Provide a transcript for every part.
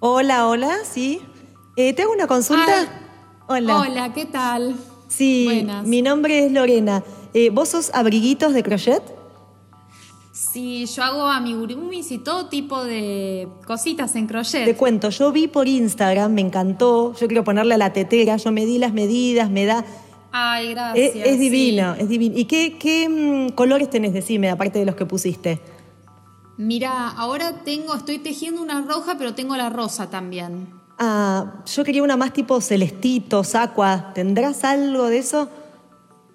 Hola, hola, sí. Eh, ¿Te hago una consulta? hola. Hola, ¿qué tal? Sí, Buenas. mi nombre es Lorena. Eh, ¿Vos sos abriguitos de crochet? Sí, yo hago amigurumis y todo tipo de cositas en crochet. Te cuento, yo vi por Instagram, me encantó. Yo quiero ponerle a la tetera, yo me di las medidas, me da. Ay, gracias. Es, es divino, es divino. ¿Y qué, qué mm, colores tenés, decime, aparte de los que pusiste? Mira, ahora tengo, estoy tejiendo una roja, pero tengo la rosa también. Ah, yo quería una más tipo celestito, aqua. ¿Tendrás algo de eso?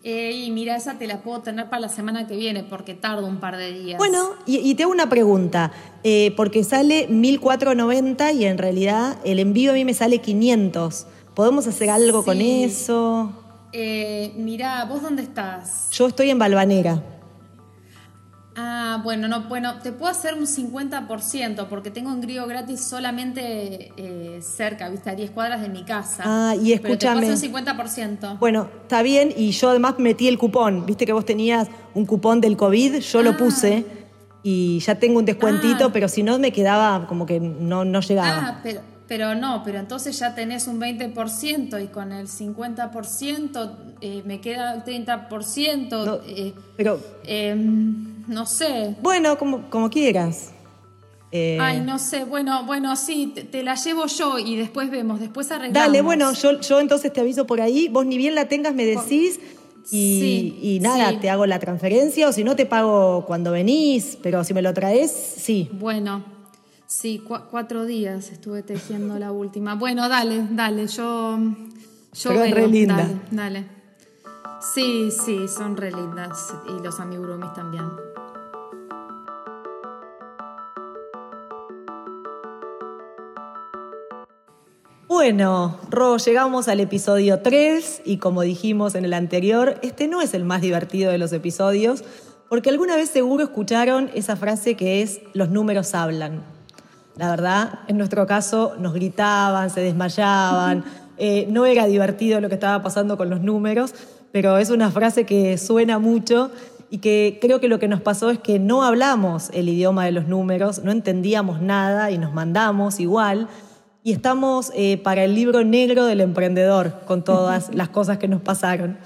Eh, y mira, esa te la puedo tener para la semana que viene porque tardo un par de días. Bueno, y, y te hago una pregunta, eh, porque sale 1490 y en realidad el envío a mí me sale 500. ¿Podemos hacer algo con eso? Eh, mira, ¿vos dónde estás? Yo estoy en Balvanera. Ah, bueno, no, bueno, te puedo hacer un 50% porque tengo envío gratis solamente eh, cerca, viste, a 10 cuadras de mi casa. Ah, y Pero te escúchame. puedo hacer un 50%. Bueno, está bien, y yo además metí el cupón. Viste que vos tenías un cupón del COVID, yo lo Ah. puse y ya tengo un descuentito, Ah. pero si no me quedaba como que no, no llegaba. Ah, pero, pero no, pero entonces ya tenés un 20% y con el 50% eh, me queda el 30%. No, eh, pero em, no sé. bueno, como, como quieras. Eh, Ay, no sé. Bueno, bueno, sí, te, te la llevo yo y después vemos, después arreglamos. Dale, bueno, yo, yo entonces te aviso por ahí. Vos ni bien la tengas, me decís. Y, Sí, y nada, sí. te hago la transferencia o si no te pago cuando venís, pero si me lo traes, sí. Bueno, sí, cua- cuatro días estuve tejiendo la última. Bueno, dale, dale, yo. yo Pero veo, re linda. Dale, dale. Sí, sí, son re lindas. Y los amigurumis también. Bueno, Ro, llegamos al episodio 3 y como dijimos en el anterior, este no es el más divertido de los episodios, porque alguna vez seguro escucharon esa frase que es los números hablan. La verdad, en nuestro caso nos gritaban, se desmayaban, eh, no era divertido lo que estaba pasando con los números, pero es una frase que suena mucho y que creo que lo que nos pasó es que no hablamos el idioma de los números, no entendíamos nada y nos mandamos igual. Y estamos eh, para el libro negro del emprendedor, con todas las cosas que nos pasaron.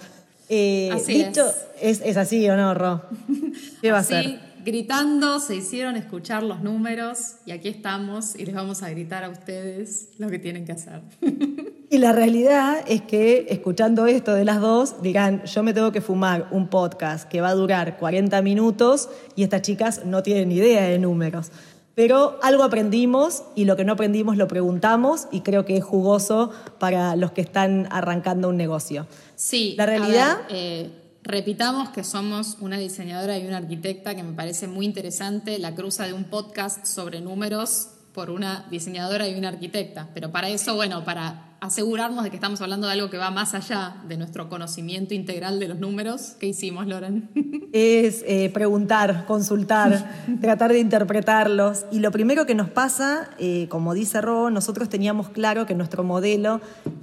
Eh, Así dicho, es. Es, así o no, Ro? ¿Qué va a Así, ser? Gritando, se hicieron escuchar los números y aquí estamos y les vamos a gritar a ustedes lo que tienen que hacer. Y la realidad es que escuchando esto de las dos, dirán, yo me tengo que fumar un podcast que va a durar 40 minutos y estas chicas no tienen idea de números. Pero algo aprendimos y lo que no aprendimos lo preguntamos y creo que es jugoso para los que están arrancando un negocio. Sí, La a ver, realidad- eh, repitamos que somos una diseñadora y una arquitecta que me parece muy interesante la cruza de un podcast sobre números por una diseñadora y una arquitecta. Pero para eso, bueno, para asegurarnos de que estamos hablando de algo que va más allá de nuestro conocimiento integral de los números, ¿qué hicimos, Loren? es eh, preguntar, consultar, tratar de interpretarlos. Y lo primero que nos pasa, eh, como dice Ro, nosotros teníamos claro que nuestro modelo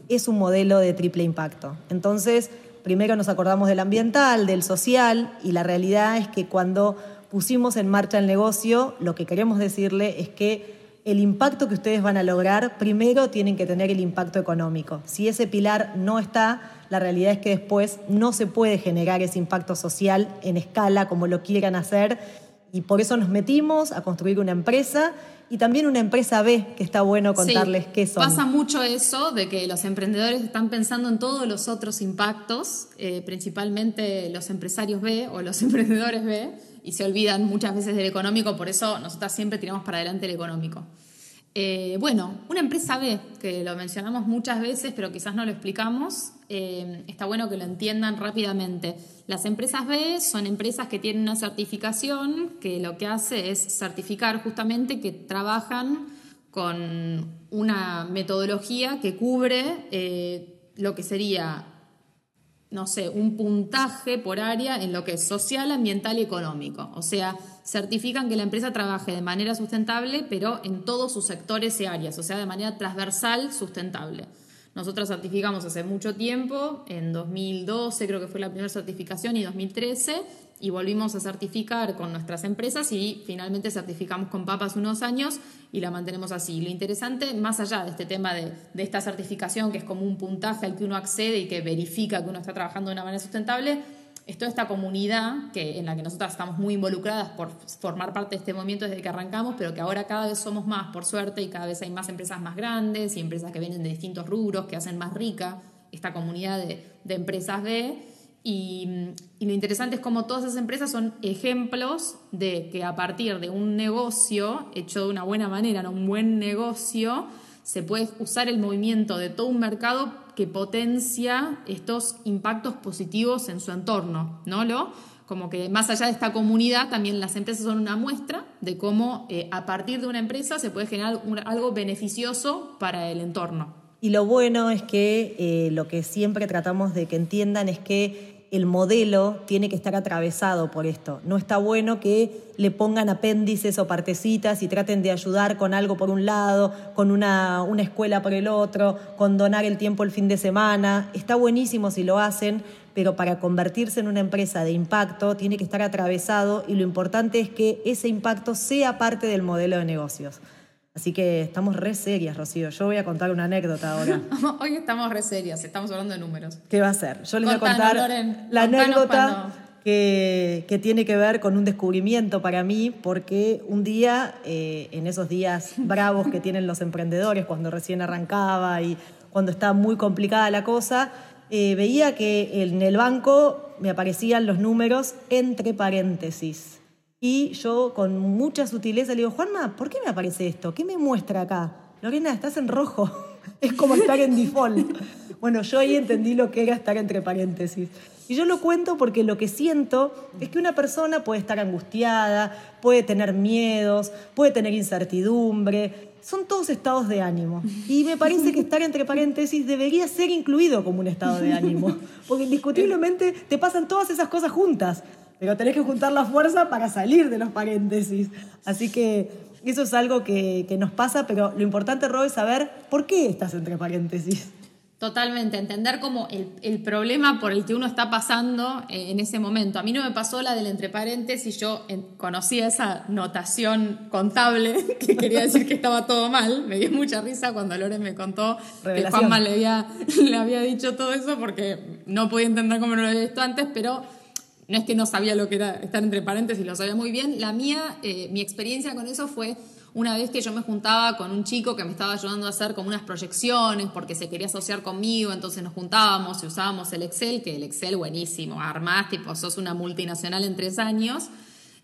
es un modelo de triple impacto. Entonces, primero nos acordamos del ambiental, del social, y la realidad es que cuando pusimos en marcha el negocio, lo que queremos decirle es que el impacto que ustedes van a lograr, primero tienen que tener el impacto económico. Si ese pilar no está, la realidad es que después no se puede generar ese impacto social en escala como lo quieran hacer. Y por eso nos metimos a construir una empresa y también una empresa B, que está bueno contarles Sí, qué son. Pasa mucho eso de que los emprendedores están pensando en todos los otros impactos, eh, principalmente los empresarios B o los emprendedores B, y se olvidan muchas veces del económico, por eso nosotras siempre tiramos para adelante el económico. Eh, bueno, una empresa B, que lo mencionamos muchas veces, pero quizás no lo explicamos, eh, está bueno que lo entiendan rápidamente. Las empresas B son empresas que tienen una certificación que lo que hace es certificar justamente que trabajan con una metodología que cubre eh, lo que sería no sé, un puntaje por área en lo que es social, ambiental y económico. O sea, certifican que la empresa trabaje de manera sustentable, pero en todos sus sectores y áreas, o sea, de manera transversal sustentable. Nosotros certificamos hace mucho tiempo, en 2012 creo que fue la primera certificación y 2013, y volvimos a certificar con nuestras empresas y finalmente certificamos con Papas unos años y la mantenemos así. Lo interesante, más allá de este tema de, de esta certificación, que es como un puntaje al que uno accede y que verifica que uno está trabajando de una manera sustentable, es toda esta comunidad que, en la que nosotras estamos muy involucradas por formar parte de este movimiento desde que arrancamos, pero que ahora cada vez somos más, por suerte, y cada vez hay más empresas más grandes y empresas que vienen de distintos rubros, que hacen más rica esta comunidad de, de empresas B. Y, lo interesante es cómo todas esas empresas son ejemplos de que a partir de un negocio hecho de una buena manera, ¿no? un buen negocio, se puede usar el movimiento de todo un mercado que potencia estos impactos positivos en su entorno, ¿no? Lo, como que más allá de esta comunidad, también las empresas son una muestra de cómo eh, a partir de una empresa se puede generar algo beneficioso para el entorno. Y lo bueno es que eh, lo que siempre tratamos de que entiendan es que el modelo tiene que estar atravesado por esto. No está bueno que le pongan apéndices o partecitas y traten de ayudar con algo por un lado, con una, una escuela por el otro, con donar el tiempo el fin de semana. Está buenísimo si lo hacen, pero para convertirse en una empresa de impacto tiene que estar atravesado y lo importante es que ese impacto sea parte del modelo de negocios. Así que estamos re serias, Rocío. Yo voy a contar una anécdota ahora. Hoy estamos re serias, estamos hablando de números. ¿Qué va a ser? Yo les voy a contar Loren, la anécdota que, que, tiene que ver con un descubrimiento para mí, porque un día, eh, en esos días bravos que tienen los emprendedores, cuando recién arrancaba y cuando está muy complicada la cosa, eh, veía que en el banco me aparecían los números entre paréntesis. Y yo con mucha sutileza le digo, Juanma, ¿por qué me aparece esto? ¿Qué me muestra acá? Lorena, estás en rojo. Es como estar en default. Bueno, yo ahí entendí lo que era estar entre paréntesis. Y yo lo cuento porque lo que siento es que una persona puede estar angustiada, puede tener miedos, puede tener incertidumbre. Son todos estados de ánimo. Y me parece que estar entre paréntesis debería ser incluido como un estado de ánimo. Porque indiscutiblemente te pasan todas esas cosas juntas pero tenés que juntar la fuerza para salir de los paréntesis. Así que eso es algo que, que nos pasa, pero lo importante, Rob, es saber por qué estás entre paréntesis. Totalmente, entender como el, el, problema por el que uno está pasando en ese momento. A mí no me pasó la del entre paréntesis, yo conocía esa notación contable que quería decir que estaba todo mal. Me dio mucha risa cuando Loren me contó Revelación. que Juanma le había, le había dicho todo eso porque no podía entender cómo no lo había visto antes, pero no es que no sabía lo que era estar entre paréntesis, lo sabía muy bien. La mía, eh, mi experiencia con eso fue una vez que yo me juntaba con un chico que me estaba ayudando a hacer como unas proyecciones porque se quería asociar conmigo, entonces nos juntábamos y usábamos el Excel, que el Excel buenísimo, armás, tipo, sos una multinacional en tres años.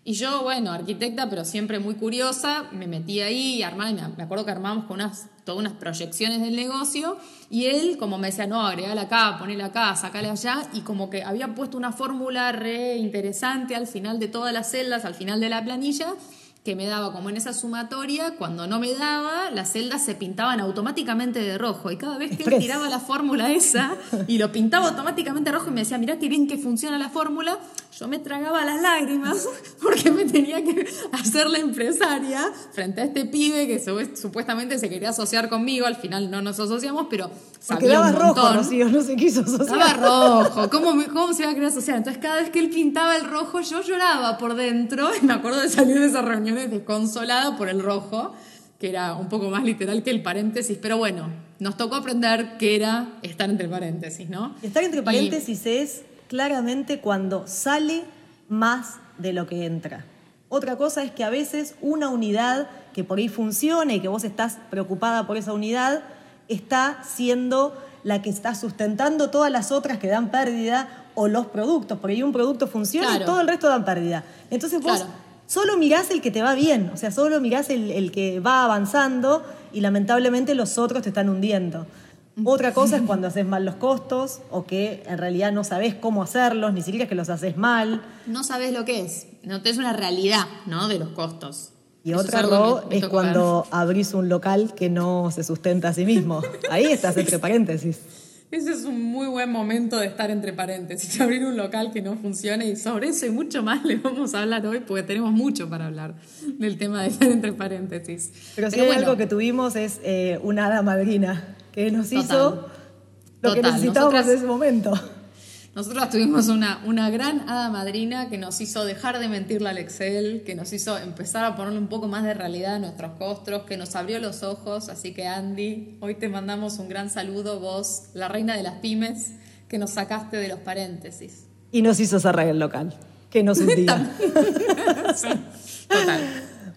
Y yo, bueno, arquitecta, pero siempre muy curiosa, me metí ahí y armaba, me acuerdo que armamos con todas unas proyecciones del negocio, y él como me decía, no, agregale acá, ponele acá, sacale allá, y como que había puesto una fórmula re interesante al final de todas las celdas, al final de la planilla, que me daba como en esa sumatoria, cuando no me daba, las celdas se pintaban automáticamente de rojo. Y cada vez que él tiraba la fórmula esa y lo pintaba automáticamente rojo y me decía, mirá qué bien que funciona la fórmula, yo me tragaba las lágrimas porque me tenía que hacer la empresaria frente a este pibe que supuestamente se quería asociar conmigo. Al final no nos asociamos, pero sabía un montón. rojo, Rocío, no se quiso asociar. Estaba rojo. ¿Cómo, ¿Cómo se iba a querer asociar? Entonces cada vez que él pintaba el rojo, yo lloraba por dentro y me acuerdo de salir de esa reunión desconsolada por el rojo, que era un poco más literal que el paréntesis, pero bueno, nos tocó aprender que era estar entre paréntesis, ¿no? Estar entre paréntesis es claramente cuando sale más de lo que entra. Otra cosa es que a veces una unidad que por ahí funcione y que vos estás preocupada por esa unidad, está siendo la que está sustentando todas las otras que dan pérdida o los productos, porque ahí un producto funciona y todo el resto dan pérdida. Entonces vos solo mirás el que te va bien, o sea, solo mirás el, el, que va avanzando y lamentablemente los otros te están hundiendo. Otra cosa es cuando haces mal los costos o que en realidad no sabes cómo hacerlos, ni siquiera es que los haces mal. No sabes lo que es, no es una realidad ¿no? de los costos. Y Eso otra es, es cuando abrís un local que no se sustenta a sí mismo. Ahí estás entre paréntesis. Ese es un muy buen momento de estar entre paréntesis, abrir un local que no funcione y sobre eso y mucho más le vamos a hablar hoy porque tenemos mucho para hablar del tema de estar entre paréntesis. Pero, sí algo que tuvimos es eh, una hada madrina que nos hizo lo que necesitábamos nosotras- en ese momento. Nosotros tuvimos una, una gran hada madrina que nos hizo dejar de mentirle al Excel, que nos hizo empezar a ponerle un poco más de realidad a nuestros costos, que nos abrió los ojos. Así que Andy, hoy te mandamos un gran saludo, vos, la reina de las pymes, que nos sacaste de los paréntesis. Y nos hizo cerrar el local, que nos hundía. Total.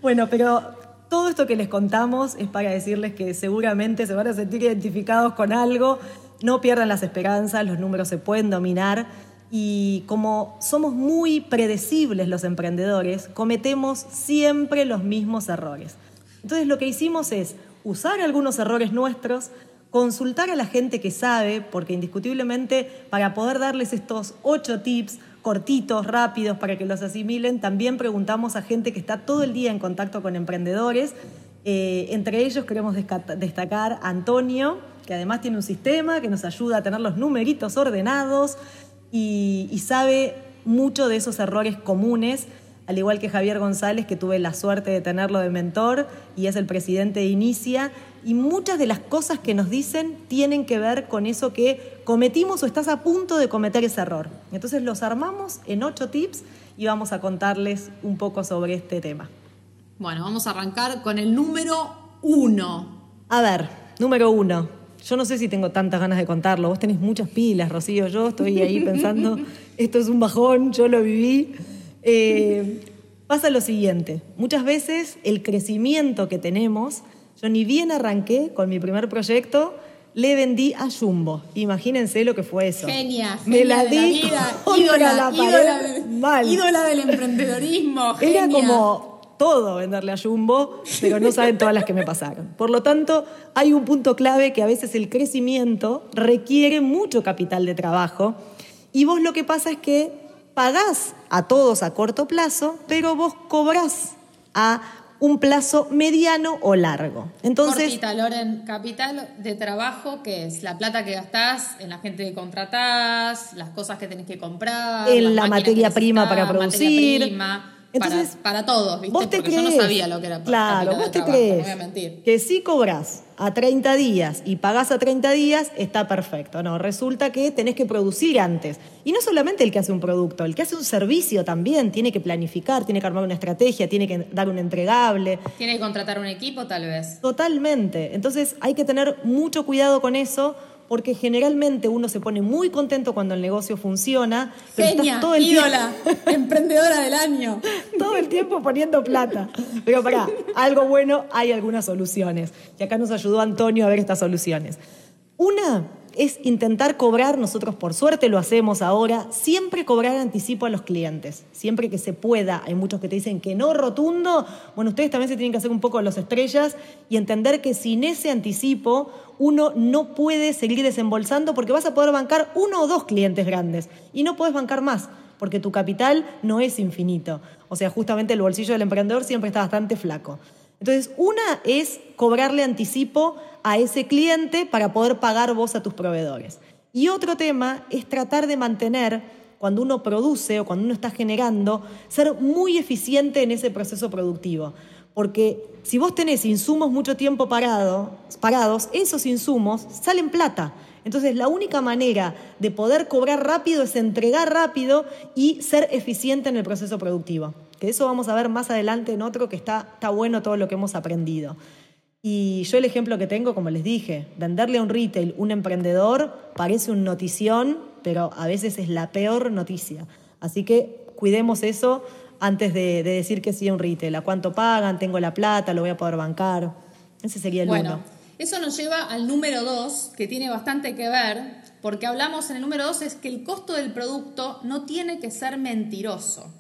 Bueno, pero todo esto que les contamos es para decirles que seguramente se van a sentir identificados con algo. No pierdan las esperanzas, los números se pueden dominar. Y como somos muy predecibles los emprendedores, cometemos siempre los mismos errores. Entonces lo que hicimos es usar algunos errores nuestros, consultar a la gente que sabe, porque indiscutiblemente para poder darles estos ocho tips cortitos, rápidos, para que los asimilen, también preguntamos a gente que está todo el día en contacto con emprendedores. Eh, entre ellos queremos destacar a Antonio, que además tiene un sistema que nos ayuda a tener los numeritos ordenados y, y sabe mucho de esos errores comunes, al igual que Javier González, que tuve la suerte de tenerlo de mentor y es el presidente de Inicia. Y muchas de las cosas que nos dicen tienen que ver con eso que cometimos o estás a punto de cometer ese error. Entonces los armamos en ocho tips y vamos a contarles un poco sobre este tema. Bueno, vamos a arrancar con el número uno. A ver, número uno. Yo no sé si tengo tantas ganas de contarlo. Vos tenés muchas pilas, Rocío. Yo estoy ahí pensando, esto es un bajón, yo lo viví. Eh, pasa lo siguiente. Muchas veces el crecimiento que tenemos, yo ni bien arranqué con mi primer proyecto, le vendí a Jumbo. Imagínense lo que fue eso. Genia, Me genia la de la di vida, ídola, la pared, ídola, de- mal. ídola del emprendedorismo. Era como todo venderle a Jumbo, pero no saben todas las que me pasaron. Por lo tanto, hay un punto clave que a veces el crecimiento requiere mucho capital de trabajo y vos lo que pasa es que pagás a todos a corto plazo, pero vos cobrás a un plazo mediano o largo. Entonces, Cortita, Loren, capital de trabajo, que es la plata que gastás en la gente que contratás, las cosas que tenés que comprar, En la materia prima para producir. materia prima, Entonces, para, para todos, ¿viste? Vos te Porque crees, yo no sabía lo que era Claro, vos de te trabajo, crees no voy a mentir. que si cobras a 30 días y pagás a 30 días, está perfecto. No, resulta que tenés que producir antes. Y no solamente el que hace un producto, el que hace un servicio también tiene que planificar, tiene que armar una estrategia, tiene que dar un entregable. Tiene que contratar un equipo, tal vez. Totalmente. Entonces hay que tener mucho cuidado con eso. Porque generalmente uno se pone muy contento cuando el negocio funciona, pero estás Genia, todo el tiempo- ídola, emprendedora del año. todo el tiempo poniendo plata. Pero para algo bueno hay algunas soluciones. Y acá nos ayudó Antonio a ver estas soluciones. Una es intentar cobrar, nosotros por suerte lo hacemos ahora, siempre cobrar anticipo a los clientes, siempre que se pueda. Hay muchos que te dicen que no rotundo. Bueno, ustedes también se tienen que hacer un poco los estrellas y entender que sin ese anticipo uno no puede seguir desembolsando porque vas a poder bancar uno o dos clientes grandes y no puedes bancar más porque tu capital no es infinito. O sea, justamente el bolsillo del emprendedor siempre está bastante flaco. Entonces, una es cobrarle anticipo a ese cliente para poder pagar vos a tus proveedores. Y otro tema es tratar de mantener, cuando uno produce o cuando uno está generando, ser muy eficiente en ese proceso productivo. Porque si vos tenés insumos mucho tiempo parado, parados, esos insumos salen plata. Entonces, la única manera de poder cobrar rápido es entregar rápido y ser eficiente en el proceso productivo. Que eso vamos a ver más adelante en otro que está, está bueno todo lo que hemos aprendido. Y yo el ejemplo que tengo, como les dije, venderle a un retail, un emprendedor, parece un notición, pero a veces es la peor noticia. Así que cuidemos eso antes de, de decir que sí a un retail. ¿A cuánto pagan? ¿Tengo la plata? ¿Lo voy a poder bancar? Ese sería el Bueno, uno. eso nos lleva al número dos, que tiene bastante que ver, porque hablamos en el número dos, es que el costo del producto no tiene que ser mentiroso.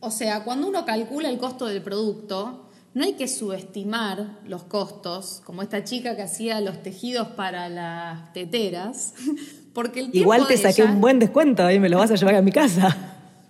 O sea, cuando uno calcula el costo del producto, no hay que subestimar los costos, como esta chica que hacía los tejidos para las teteras, porque el Igual te saqué ella- un buen descuento y me lo vas a llevar a mi casa.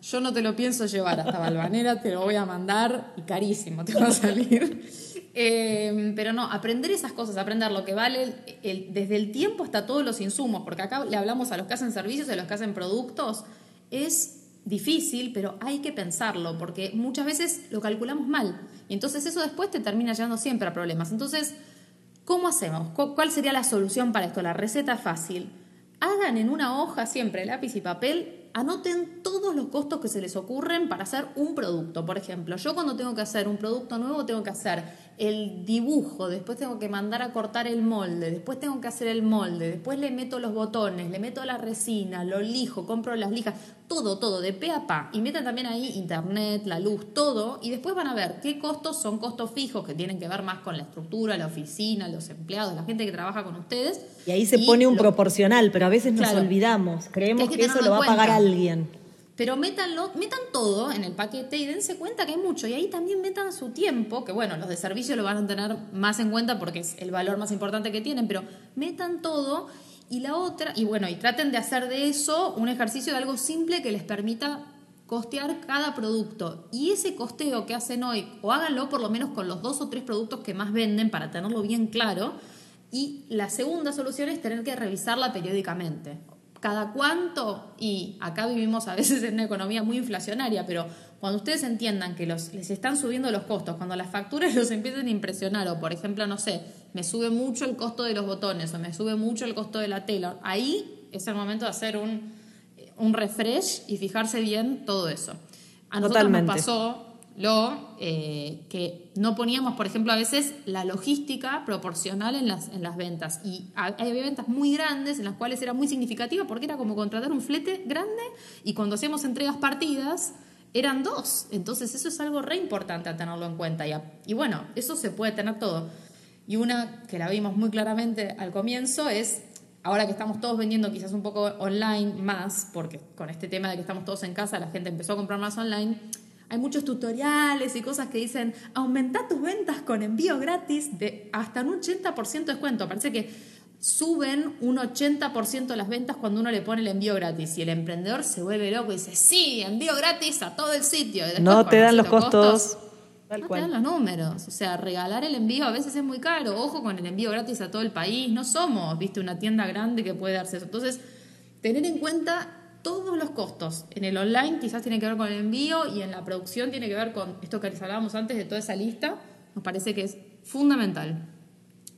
yo no te lo pienso llevar hasta Balvanera, te lo voy a mandar y carísimo te va a salir. Eh, pero no, aprender esas cosas, aprender lo que vale el- el- desde el tiempo hasta todos los insumos, porque acá le hablamos a los que hacen servicios y a los que hacen productos, es difícil, pero hay que pensarlo, porque muchas veces lo calculamos mal. Y entonces eso después te termina llevando siempre a problemas. Entonces, ¿Cómo hacemos? ¿Cuál sería la solución para esto? La receta fácil. Hagan en una hoja siempre lápiz y papel anoten todos los costos que se les ocurren para hacer un producto. Por ejemplo, yo cuando tengo que hacer un producto nuevo tengo que hacer el dibujo, después tengo que mandar a cortar el molde, después tengo que hacer el molde, después le meto los botones, le meto la resina, lo lijo, compro las lijas, todo, todo, de pe a pa. Y metan también ahí internet, la luz, todo. Y después van a ver qué costos son costos fijos que tienen que ver más con la estructura, la oficina, los empleados, la gente que trabaja con ustedes. Y ahí se pone un proporcional, pero a veces nos olvidamos. Creemos que, eso lo va a pagar alguien. Pero métanlo, metan todo en el paquete y dense cuenta que hay mucho. Y ahí también metan su tiempo, que bueno, los de servicio lo van a tener más en cuenta porque es el valor más importante que tienen, pero metan todo. Y la otra, y bueno, y traten de hacer de eso un ejercicio de algo simple que les permita costear cada producto. Y ese costeo que hacen hoy, o háganlo por lo menos con los dos o tres productos que más venden para tenerlo bien claro. Y la segunda solución es tener que revisarla periódicamente cada cuánto, y acá vivimos a veces en una economía muy inflacionaria, pero cuando ustedes entiendan que los, les están subiendo los costos, cuando las facturas los empiecen a impresionar, o por ejemplo, no sé, me sube mucho el costo de los botones, o me sube mucho el costo de la tela, ahí es el momento de hacer un, un refresh y fijarse bien todo eso. A nosotros nos pasó lo eh, que no poníamos, por ejemplo, a veces la logística proporcional en las, en las ventas. Y había ventas muy grandes en las cuales era muy significativa porque era como contratar un flete grande y cuando hacíamos entregas partidas eran dos. Entonces eso es algo re importante a tenerlo en cuenta. Y, y bueno, eso se puede tener todo. Y una que la vimos muy claramente al comienzo es ahora que estamos todos vendiendo quizás un poco online más, porque con este tema de que estamos todos en casa, la gente empezó a comprar más online, hay muchos tutoriales y cosas que dicen, aumenta tus ventas con envío gratis de hasta un 80% de descuento. Parece que suben un 80% las ventas cuando uno le pone el envío gratis y el emprendedor se vuelve loco y dice, sí, envío gratis a todo el sitio. no te dan los costos. no te dan los números. O sea, regalar el envío a veces es muy caro. Ojo con el envío gratis a todo el país. No somos, viste, una tienda grande que puede darse eso. Entonces, tener en cuenta todos los costos. En el online quizás tiene que ver con el envío y en la producción tiene que ver con esto que les hablábamos antes de toda esa lista. Nos parece que es fundamental.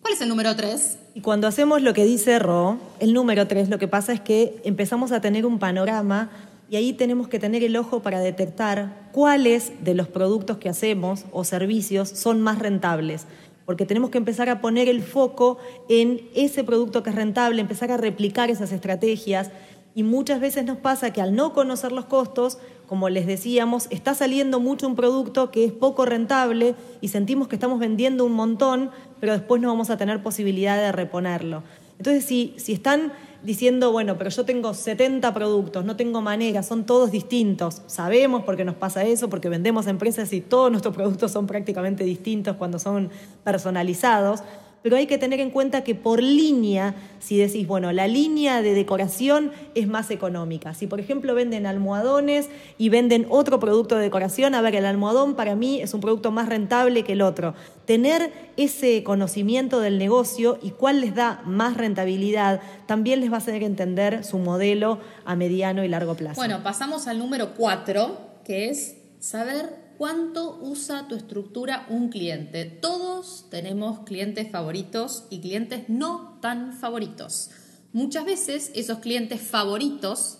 ¿Cuál es el número 3? Y cuando hacemos lo que dice Ro, el número 3, lo que pasa es que empezamos a tener un panorama y ahí tenemos que tener el ojo para detectar cuáles de los productos que hacemos o servicios son más rentables. Porque tenemos que empezar a poner el foco en ese producto que es rentable, empezar a replicar esas estrategias y muchas veces nos pasa que al no conocer los costos, como les decíamos, está saliendo mucho un producto que es poco rentable y sentimos que estamos vendiendo un montón, pero después no vamos a tener posibilidad de reponerlo. Entonces, si, si están diciendo, bueno, pero yo tengo 70 productos, no tengo manera, son todos distintos, sabemos por qué nos pasa eso, porque vendemos empresas y todos nuestros productos son prácticamente distintos cuando son personalizados, pero hay que tener en cuenta que por línea, si decís, bueno, la línea de decoración es más económica. Si, por ejemplo, venden almohadones y venden otro producto de decoración, a ver, el almohadón para mí es un producto más rentable que el otro. Tener ese conocimiento del negocio y cuál les da más rentabilidad también les va a hacer entender su modelo a mediano y largo plazo. Bueno, pasamos al número cuatro, que es saber ¿Cuánto usa tu estructura un cliente? Todos tenemos clientes favoritos y clientes no tan favoritos. Muchas veces esos clientes favoritos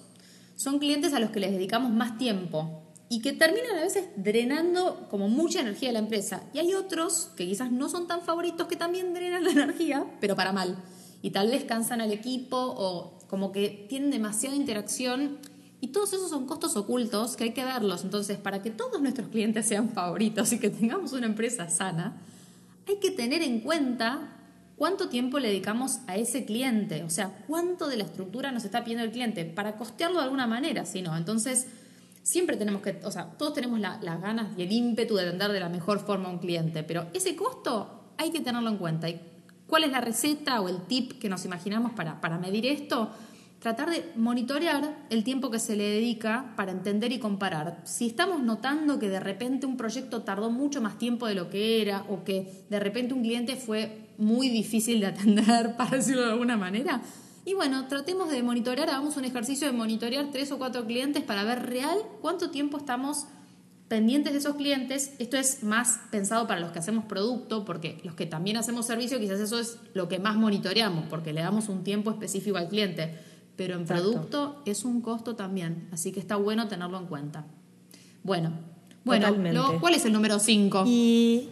son clientes a los que les dedicamos más tiempo y que terminan a veces drenando como mucha energía de la empresa. Y hay otros que quizás no son tan favoritos que también drenan la energía, pero para mal. Y tal vez cansan al equipo o como que tienen demasiada interacción y todos esos son costos ocultos que hay que verlos. Entonces, para que todos nuestros clientes sean favoritos y que tengamos una empresa sana, hay que tener en cuenta cuánto tiempo le dedicamos a ese cliente. O sea, cuánto de la estructura nos está pidiendo el cliente para costearlo de alguna manera, si no. Entonces, siempre tenemos que, o sea, todos tenemos las ganas y el ímpetu de atender de la mejor forma a un cliente, pero ese costo hay que tenerlo en cuenta. ¿Y cuál es la receta o el tip que nos imaginamos para, para medir esto? Tratar de monitorear el tiempo que se le dedica para entender y comparar. Si estamos notando que de repente un proyecto tardó mucho más tiempo de lo que era o que de repente un cliente fue muy difícil de atender, para decirlo de alguna manera, y bueno, tratemos de monitorear, hagamos un ejercicio de monitorear tres o cuatro clientes para ver real cuánto tiempo estamos pendientes de esos clientes. Esto es más pensado para los que hacemos producto, porque los que también hacemos servicio, quizás eso es lo que más monitoreamos, porque le damos un tiempo específico al cliente. Pero en producto es un costo también, así que está bueno tenerlo en cuenta. Bueno, bueno, ¿cuál es el número 5? Y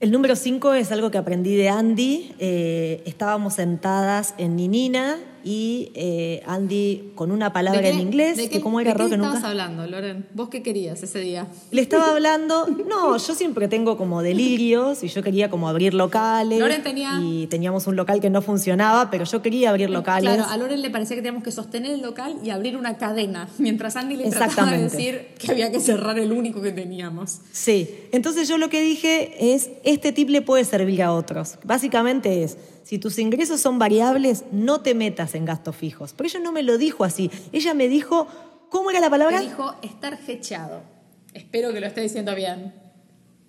el número 5 es algo que aprendí de Andy. Eh, estábamos sentadas en Ninina y eh, Andy con una palabra en inglés, ¿De que como era ¿de qué estabas hablando, Loren? ¿Vos qué querías ese día? Le estaba hablando, no, yo siempre tengo como delirios y yo quería como abrir locales. Loren tenía... Y teníamos un local que no funcionaba, pero yo quería abrir locales. Claro, a Loren le parecía que teníamos que sostener el local y abrir una cadena, mientras Andy le trataba de decir que había que cerrar el único que teníamos. Sí, entonces yo lo que dije es, este tip le puede servir a otros. Básicamente es si tus ingresos son variables, no te metas en gastos fijos. Pero ella no me lo dijo así. Ella me dijo, ¿cómo era la palabra? Me dijo estar hecheado. Espero que lo esté diciendo bien.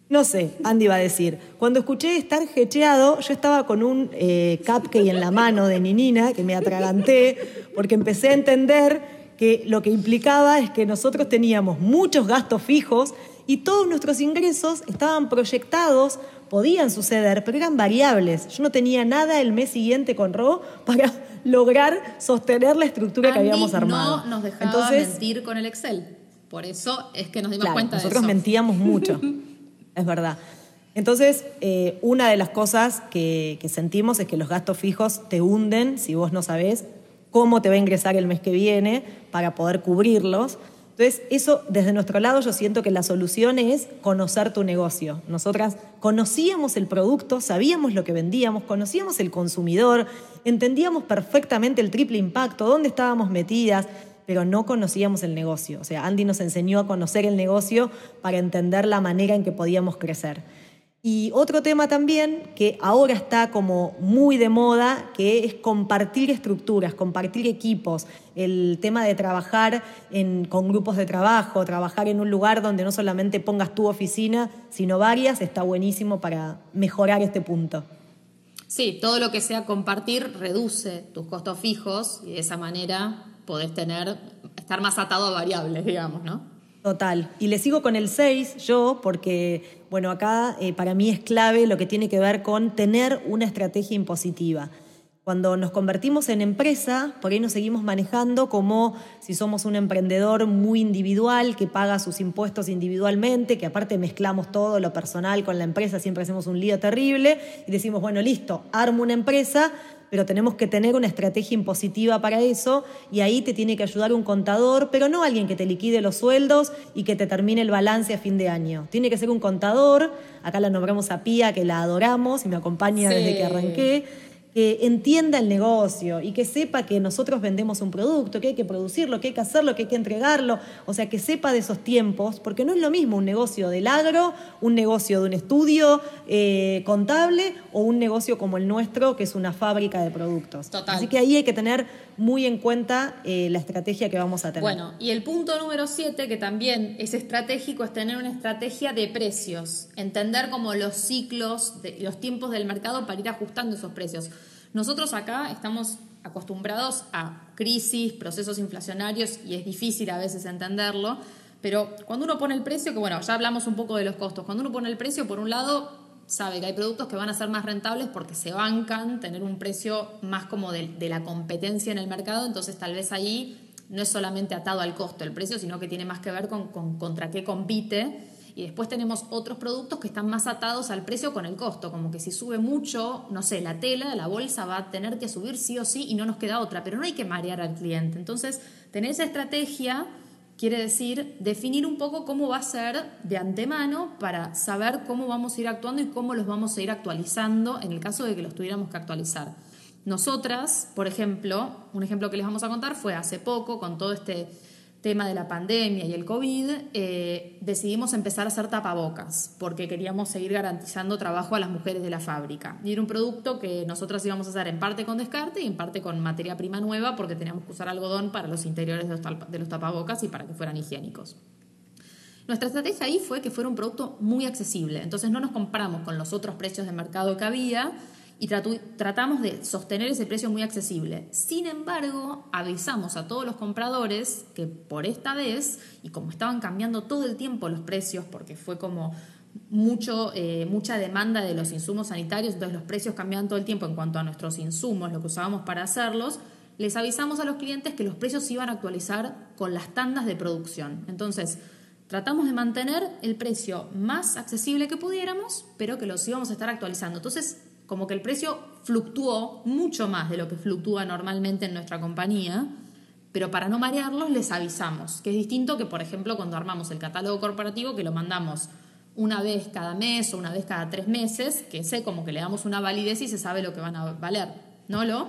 No sé, Andy va a decir. Cuando escuché estar hecheado, yo estaba con un eh, cupcake en la mano de Ninina, que me atraganté, porque empecé a entender que lo que implicaba es que nosotros teníamos muchos gastos fijos y todos nuestros ingresos estaban proyectados podían suceder, pero eran variables. Yo no tenía nada el mes siguiente con Ro para lograr sostener la estructura que habíamos armado. No nos dejaba mentir con el Excel. Por eso es que nos dimos cuenta de eso. Nosotros mentíamos mucho, es verdad. Entonces, eh, una de las cosas que, que sentimos es que los gastos fijos te hunden si vos no sabés cómo te va a ingresar el mes que viene para poder cubrirlos. Entonces, eso desde nuestro lado yo siento que la solución es conocer tu negocio. Nosotras conocíamos el producto, sabíamos lo que vendíamos, conocíamos el consumidor, entendíamos perfectamente el triple impacto, dónde estábamos metidas, pero no conocíamos el negocio. O sea, Andy nos enseñó a conocer el negocio para entender la manera en que podíamos crecer. Y otro tema también que ahora está como muy de moda, que es compartir estructuras, compartir equipos, el tema de trabajar con grupos de trabajo, trabajar en un lugar donde no solamente pongas tu oficina, sino varias, está buenísimo para mejorar este punto. Sí, todo lo que sea compartir reduce tus costos fijos y de esa manera podés tener, estar más atado a variables, digamos, ¿no? Total. Y le sigo con el 6 yo porque, bueno, acá eh, para mí es clave lo que tiene que ver con tener una estrategia impositiva. Cuando nos convertimos en empresa, por ahí nos seguimos manejando como si somos un emprendedor muy individual que paga sus impuestos individualmente, que aparte mezclamos todo lo personal con la empresa, siempre hacemos un lío terrible y decimos, bueno, listo, armo una empresa, pero tenemos que tener una estrategia impositiva para eso y ahí te tiene que ayudar un contador, pero no alguien que te liquide los sueldos y que te termine el balance a fin de año. Tiene que ser un contador, acá la nombramos a Pía, que la adoramos y me acompaña desde que arranqué que entienda el negocio y que sepa que nosotros vendemos un producto, que hay que producirlo, que hay que hacerlo, que hay que entregarlo, o sea, que sepa de esos tiempos, porque no es lo mismo un negocio del agro, un negocio de un estudio eh, contable o un negocio como el nuestro, que es una fábrica de productos. Así que ahí hay que tener muy en cuenta eh, la estrategia que vamos a tener. Bueno, y el punto número siete, que también es estratégico, es tener una estrategia de precios, entender como los ciclos, los tiempos del mercado para ir ajustando esos precios. Nosotros acá estamos acostumbrados a crisis, procesos inflacionarios y es difícil a veces entenderlo, pero cuando uno pone el precio, que bueno, ya hablamos un poco de los costos, cuando uno pone el precio, por un lado, sabe que hay productos que van a ser más rentables porque se bancan tener un precio más como de, la competencia en el mercado, entonces tal vez ahí no es solamente atado al costo el precio, sino que tiene más que ver con, con contra qué compite. Y después tenemos otros productos que están más atados al precio con el costo, como que si sube mucho, no sé, la tela, la bolsa va a tener que subir sí o sí y no nos queda otra, pero no hay que marear al cliente. Entonces, tener esa estrategia quiere decir definir un poco cómo va a ser de antemano para saber cómo vamos a ir actuando y cómo los vamos a ir actualizando en el caso de que los tuviéramos que actualizar. Nosotras, por ejemplo, un ejemplo que les vamos a contar fue hace poco con todo este tema de la pandemia y el COVID, eh, decidimos empezar a hacer tapabocas porque queríamos seguir garantizando trabajo a las mujeres de la fábrica. Y era un producto que nosotros íbamos a hacer en parte con descarte y en parte con materia prima nueva porque teníamos que usar algodón para los interiores de los, de los tapabocas y para que fueran higiénicos. Nuestra estrategia ahí fue que fuera un producto muy accesible, entonces no nos compramos con los otros precios de mercado que había y tratamos de sostener ese precio muy accesible. Sin embargo, avisamos a todos los compradores que por esta vez, y como estaban cambiando todo el tiempo los precios, porque fue como mucho, eh, mucha demanda de los insumos sanitarios, entonces los precios cambiaban todo el tiempo en cuanto a nuestros insumos, lo que usábamos para hacerlos, les avisamos a los clientes que los precios se iban a actualizar con las tandas de producción. Entonces, tratamos de mantener el precio más accesible que pudiéramos, pero que los íbamos a estar actualizando. Entonces, como que el precio fluctuó mucho más de lo que fluctúa normalmente en nuestra compañía, pero para no marearlos les avisamos, que es distinto que, por ejemplo, cuando armamos el catálogo corporativo, que lo mandamos una vez cada mes o una vez cada tres meses, que sé como que le damos una validez y se sabe lo que van a valer, ¿no lo?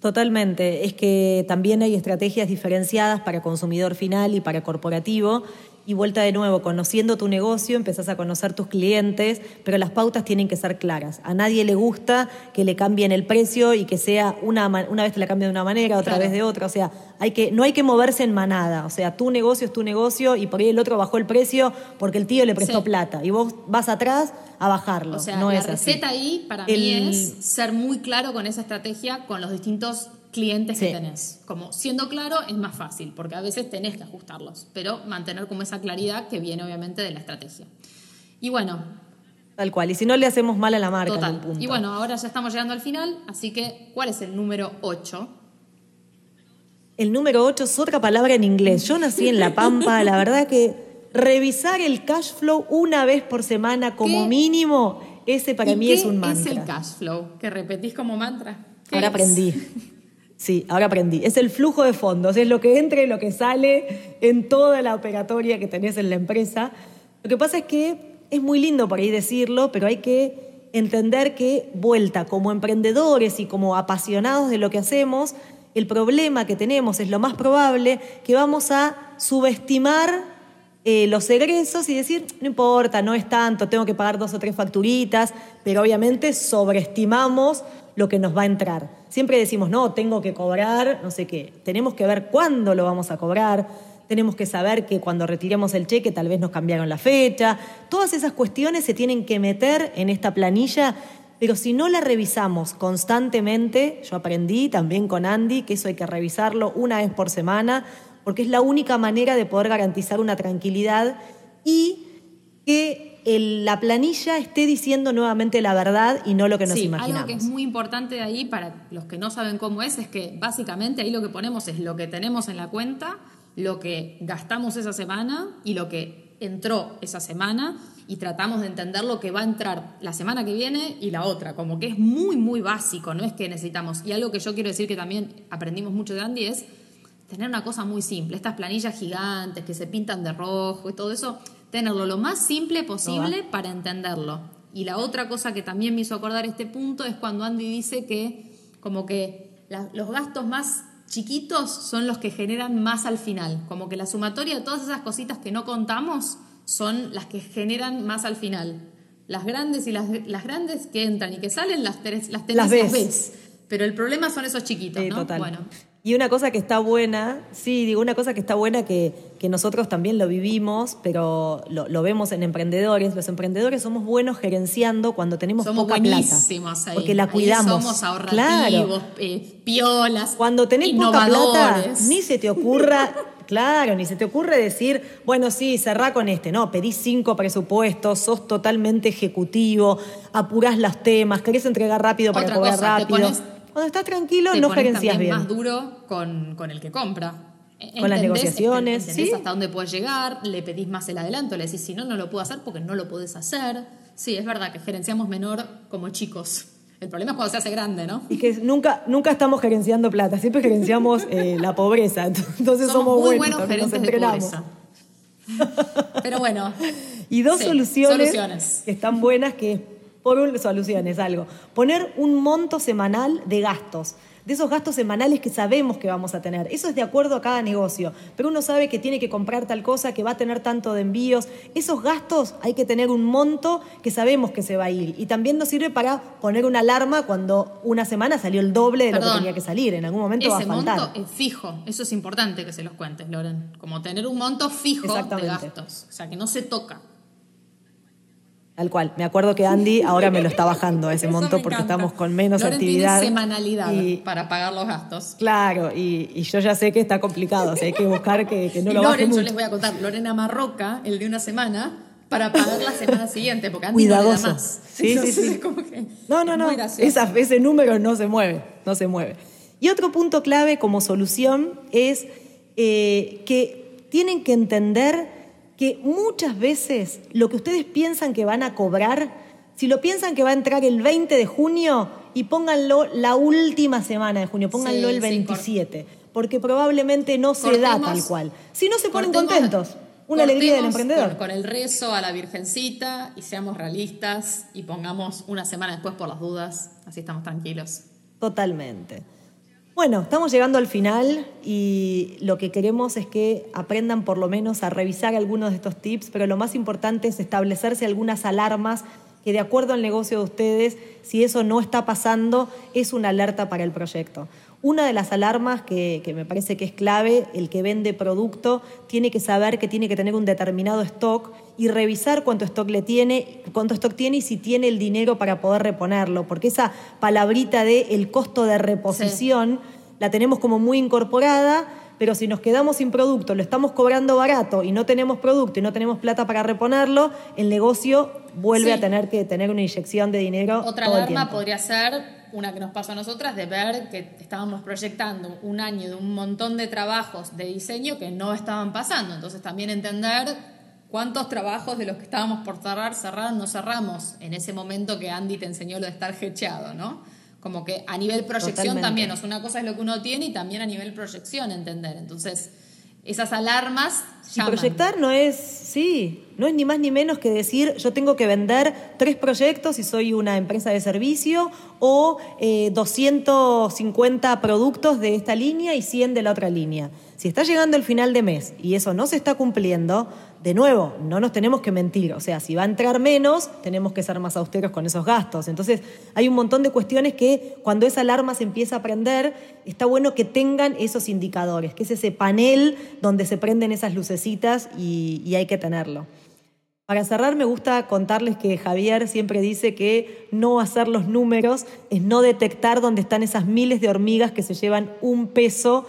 Totalmente. Es que también hay estrategias diferenciadas para consumidor final y para corporativo y vuelta de nuevo, conociendo tu negocio, empezás a conocer tus clientes, pero las pautas tienen que ser claras. A nadie le gusta que le cambien el precio y que sea una, una vez te la cambia de una manera, otra vez de otra. O sea, hay que, no hay que moverse en manada. O sea, tu negocio es tu negocio y por ahí el otro bajó el precio porque el tío le prestó plata y vos vas atrás a bajarlo. O sea, no la es receta ahí para mí es ser muy claro con esa estrategia, con los distintos clientes que tenés. Como siendo claro es más fácil, porque a veces tenés que ajustarlos, pero mantener como esa claridad que viene obviamente de la estrategia. Y bueno. Tal cual, y si no le hacemos mal a la marca. Total. Y bueno, ahora ya estamos llegando al final, así que, ¿cuál es el número 8? El número 8 es otra palabra en inglés. Yo nací en La Pampa, la verdad que revisar el cash flow una vez por semana como mínimo, ese para mí es un mantra. ¿Qué es el cash flow? Que repetís como mantra. Ahora aprendí. Sí, ahora aprendí. Es el flujo de fondos, es lo que entra y lo que sale en toda la operatoria que tenés en la empresa. Lo que pasa es que es muy lindo por ahí decirlo, pero hay que entender que, vuelta, como emprendedores y como apasionados de lo que hacemos, el problema que tenemos es lo más probable que vamos a subestimar eh, los egresos y decir, no importa, no es tanto, tengo que pagar dos o tres facturitas, pero obviamente sobreestimamos lo que nos va a entrar. Siempre decimos, no, tengo que cobrar, no sé qué. Tenemos que ver cuándo lo vamos a cobrar, tenemos que saber que cuando retiremos el cheque tal vez nos cambiaron la fecha. Todas esas cuestiones se tienen que meter en esta planilla, pero si no la revisamos constantemente, yo aprendí también con Andy que eso hay que revisarlo una vez por semana, porque es la única manera de poder garantizar una tranquilidad y que la planilla esté diciendo nuevamente la verdad y no lo que nos sí, imaginamos. Algo que es muy importante de ahí para los que no saben cómo es, es que básicamente ahí lo que ponemos es lo que tenemos en la cuenta, lo que gastamos esa semana y lo que entró esa semana y tratamos de entender lo que va a entrar la semana que viene y la otra, como que es muy, muy básico, no es que necesitamos. Y algo que yo quiero decir que también aprendimos mucho de Andy es tener una cosa muy simple, estas planillas gigantes que se pintan de rojo y todo eso, tenerlo lo más simple posible para entenderlo. Y la otra cosa que también me hizo acordar este punto es cuando Andy dice que como que los gastos más chiquitos son los que generan más al final, como que la sumatoria de todas esas cositas que no contamos son las que generan más al final. Las grandes y las, las grandes que entran y que salen las, las las ves. Pero el problema son esos chiquitos, ¿no? Bueno. Y una cosa que está buena, sí, digo, una cosa que está buena que, que nosotros también lo vivimos, pero lo, vemos en emprendedores. Los emprendedores somos buenos gerenciando cuando tenemos poca plata. Ahí. Porque la cuidamos. somos ahorrativos, eh, piolas. Cuando tenés poca plata, ni se te ocurra. Claro, ni se te ocurre decir, bueno, sí, cerrá con este. No, pedís cinco presupuestos, sos totalmente ejecutivo, apurás los temas, querés entregar rápido para cobrar rápido. Cuando estás tranquilo, no gerencias bien. más duro con, el que compra. Con las negociaciones. ¿sí? hasta dónde puedes llegar, le pedís más el adelanto, le decís, si no, no lo puedo hacer porque no lo puedes hacer. Sí, es verdad que gerenciamos menor como chicos. El problema es cuando se hace grande, ¿no? Y que nunca, nunca estamos gerenciando plata, siempre gerenciamos eh, la pobreza. Entonces somos, muy buenos, gerentes de pobreza. Pero bueno. y dos soluciones, soluciones, que están buenas que por un, soluciones, algo. Poner un monto semanal de gastos, de esos gastos semanales que sabemos que vamos a tener. Eso es de acuerdo a cada negocio, pero uno sabe que tiene que comprar tal cosa, que va a tener tanto de envíos. Esos gastos hay que tener un monto que sabemos que se va a ir. Y también nos sirve para poner una alarma cuando una semana salió el doble de lo que tenía que salir. En algún momento va a faltar. Monto es fijo. Eso es importante que se los cuentes, Loren. Como tener un monto fijo de gastos. O sea, que no se toca. Tal cual. Me acuerdo que Andy ahora me lo está bajando ese Eso monto porque estamos con menos Loren actividad. Tiene semanalidad Y- para pagar los gastos. Claro, y, y yo ya sé que está complicado, o sea, hay que buscar que, que no y lo baje Loren, yo mucho. les voy a contar, Lorena Marroca, el de una semana, para pagar la semana siguiente, porque antes no le da Cuidadoso. más. Sí, sí, Entonces, sí. como que No, no, no. Esa- ese número no se mueve, no se mueve. Y otro punto clave como solución es eh, que tienen que entender que muchas veces lo que ustedes piensan que van a cobrar, si lo piensan que va a entrar el 20 de junio y pónganlo la última semana de junio, pónganlo Sí, el sí, 27, porque probablemente no se da tal cual. Si no se ponen cortemos- contentos, una alegría del emprendedor. Con, con el rezo a la Virgencita y seamos realistas y pongamos una semana después por las dudas, así estamos tranquilos. Totalmente. Bueno, estamos llegando al final y lo que queremos es que aprendan por lo menos a revisar algunos de estos tips, pero lo más importante es establecerse algunas alarmas que de acuerdo al negocio de ustedes, si eso no está pasando, es una alerta para el proyecto. Una de las alarmas que, que me parece que es clave, el que vende producto tiene que saber que tiene que tener un determinado stock y revisar cuánto stock le tiene, cuánto stock tiene y si tiene el dinero para poder reponerlo, porque esa palabrita de el costo de reposición la tenemos como muy incorporada, pero si nos quedamos sin producto, lo estamos cobrando barato y no tenemos producto y no tenemos plata para reponerlo, el negocio vuelve Sí. a tener que tener una inyección de dinero Otra todo alarma podría ser una que nos pasó a nosotras de ver que estábamos proyectando un año de un montón de trabajos de diseño que no estaban pasando. Entonces también entender cuántos trabajos de los que estábamos por cerrar, cerrar, no cerramos en ese momento que Andy te enseñó lo de estar hecheado, ¿no? Como que a nivel proyección Totalmente. también, o sea, una cosa es lo que uno tiene y también a nivel proyección entender. Entonces, esas alarmas Y proyectar no es, sí, no es ni más ni menos que decir yo tengo que vender tres proyectos si soy una empresa de servicio o eh, 250 productos de esta línea y 100 de la otra línea. Si está llegando el final de mes y eso no se está cumpliendo, de nuevo, no nos tenemos que mentir. O sea, si va a entrar menos, tenemos que ser más austeros con esos gastos. Entonces, hay un montón de cuestiones que cuando esa alarma se empieza a prender, está bueno que tengan esos indicadores, que es ese panel donde se prenden esas lucecitas y, y hay que tenerlo. Para cerrar, me gusta contarles que Javier siempre dice que no hacer los números es no detectar dónde están esas miles de hormigas que se llevan un peso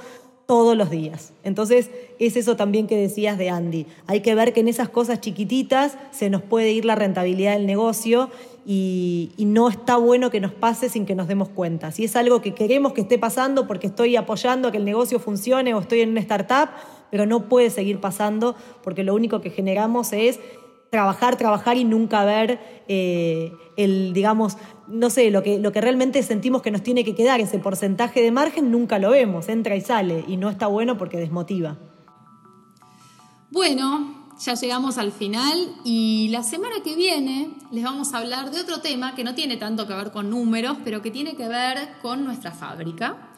todos los días. Entonces, es eso también que decías de Andy. Hay que ver que en esas cosas chiquititas se nos puede ir la rentabilidad del negocio y, no está bueno que nos pase sin que nos demos cuenta. Si es algo que queremos que esté pasando porque estoy apoyando a que el negocio funcione o estoy en una startup, pero no puede seguir pasando porque lo único que generamos es trabajar, trabajar y nunca ver eh, el, digamos, no sé, lo que, lo que realmente sentimos que nos tiene que quedar, ese porcentaje de margen, nunca lo vemos, entra y sale, y no está bueno porque desmotiva. Bueno, ya llegamos al final y la semana que viene les vamos a hablar de otro tema que no tiene tanto que ver con números, pero que tiene que ver con nuestra fábrica.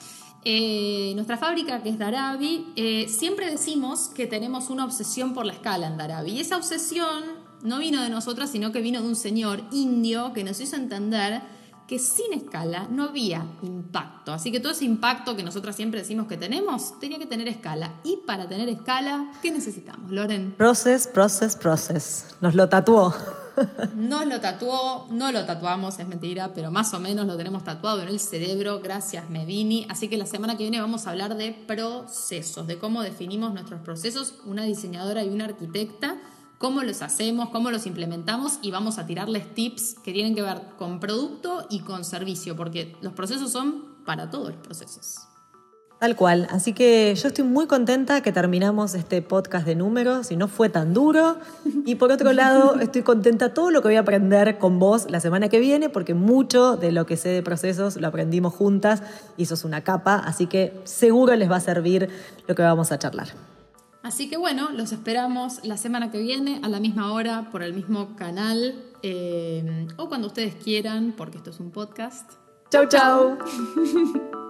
Eh, nuestra fábrica, que es Darabi, eh, siempre decimos que tenemos una obsesión por la escala en Darabi. Y esa obsesión no vino de nosotras, sino que vino de un señor indio que nos hizo entender que sin escala no había impacto. Así que todo ese impacto que nosotras siempre decimos que tenemos, tenía que tener escala. Y para tener escala, ¿qué necesitamos, Loren? Process, process, process. Nos lo tatuó. Nos lo tatuó, no lo tatuamos, es mentira, pero más o menos lo tenemos tatuado en el cerebro, gracias Medini. Así que la semana que viene vamos a hablar de procesos, de cómo definimos nuestros procesos, una diseñadora y una arquitecta, cómo los hacemos, cómo los implementamos y vamos a tirarles tips que tienen que ver con producto y con servicio, porque los procesos son para todos los procesos. Tal cual. Así que yo estoy muy contenta que terminamos este podcast de números y no fue tan duro. Y por otro lado, estoy contenta todo lo que voy a aprender con vos la semana que viene, porque mucho de lo que sé de procesos lo aprendimos juntas y sos una capa, así que seguro les va a servir lo que vamos a charlar. Así que bueno, los esperamos la semana que viene a la misma hora por el mismo canal eh, o cuando ustedes quieran, porque esto es un podcast. Chau, chau.